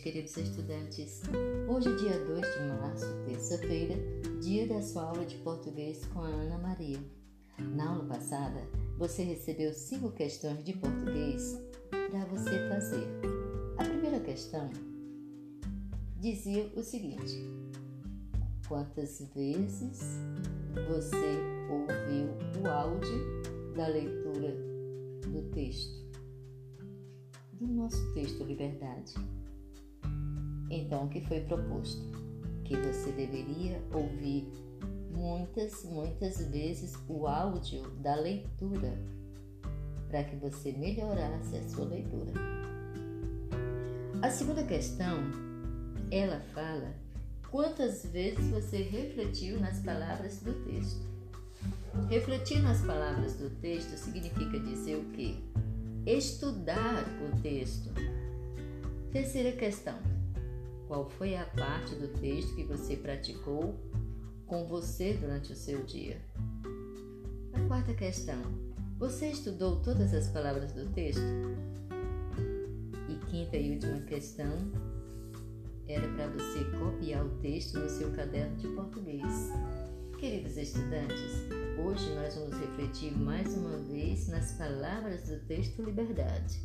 queridos estudantes. Hoje, dia 2 de março, terça-feira, dia da sua aula de português com a Ana Maria. Na aula passada, você recebeu cinco questões de português para você fazer. A primeira questão dizia o seguinte: Quantas vezes você ouviu o áudio da leitura do texto? Do nosso texto Liberdade. Então, o que foi proposto? Que você deveria ouvir muitas, muitas vezes o áudio da leitura para que você melhorasse a sua leitura. A segunda questão, ela fala quantas vezes você refletiu nas palavras do texto. Refletir nas palavras do texto significa dizer o quê? Estudar o texto. Terceira questão. Qual foi a parte do texto que você praticou com você durante o seu dia? A quarta questão: você estudou todas as palavras do texto? E quinta e última questão era para você copiar o texto no seu caderno de português. Queridos estudantes, hoje nós vamos refletir mais uma vez nas palavras do texto Liberdade.